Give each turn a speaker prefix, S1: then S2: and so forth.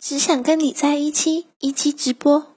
S1: 只想跟你在一起一起直播。